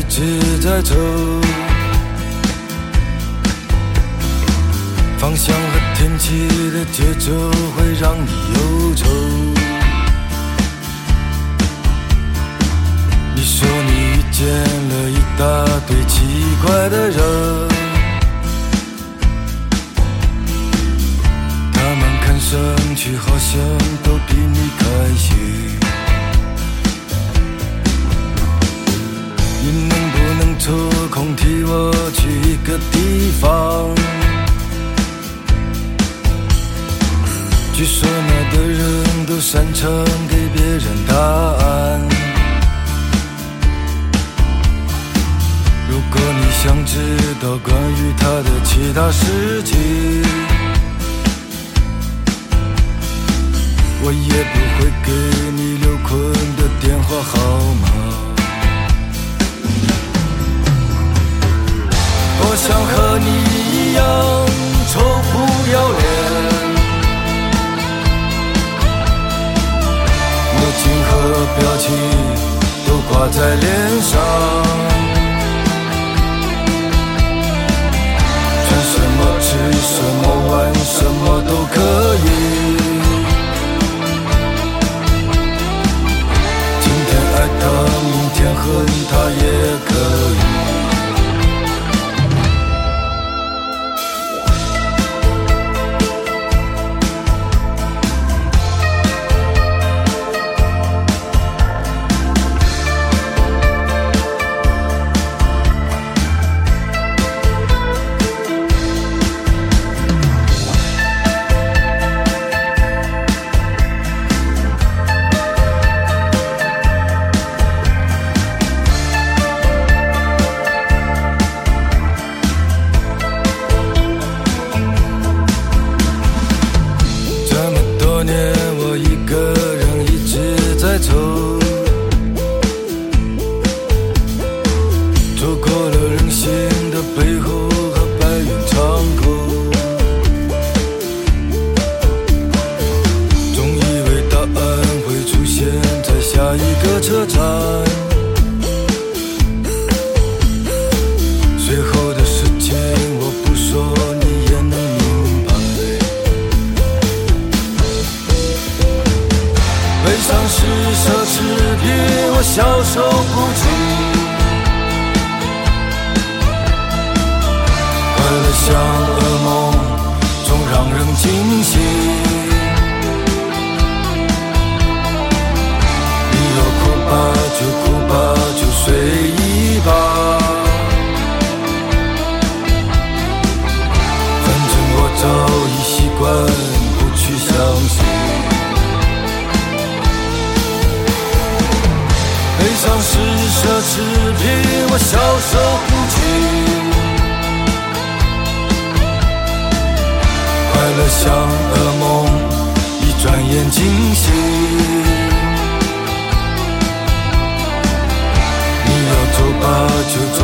一直在走，方向和天气的节奏会让你忧愁。你说你遇见了一大堆奇怪的人，他们看上去好像都比你开心。替我去一个地方？据说那的人都擅长给别人答案。如果你想知道关于他的其他事情，我也不会给你在脸上，穿什么吃什么玩什么都可以。今天爱他，明天恨他也可以。直是奢侈品，我消受不起。快乐像噩梦，总让人惊醒。你要哭吧就哭吧，就随意吧。反正我早已习惯侈品，我消受不起。快乐像噩梦，一转眼惊醒。你要走吧就走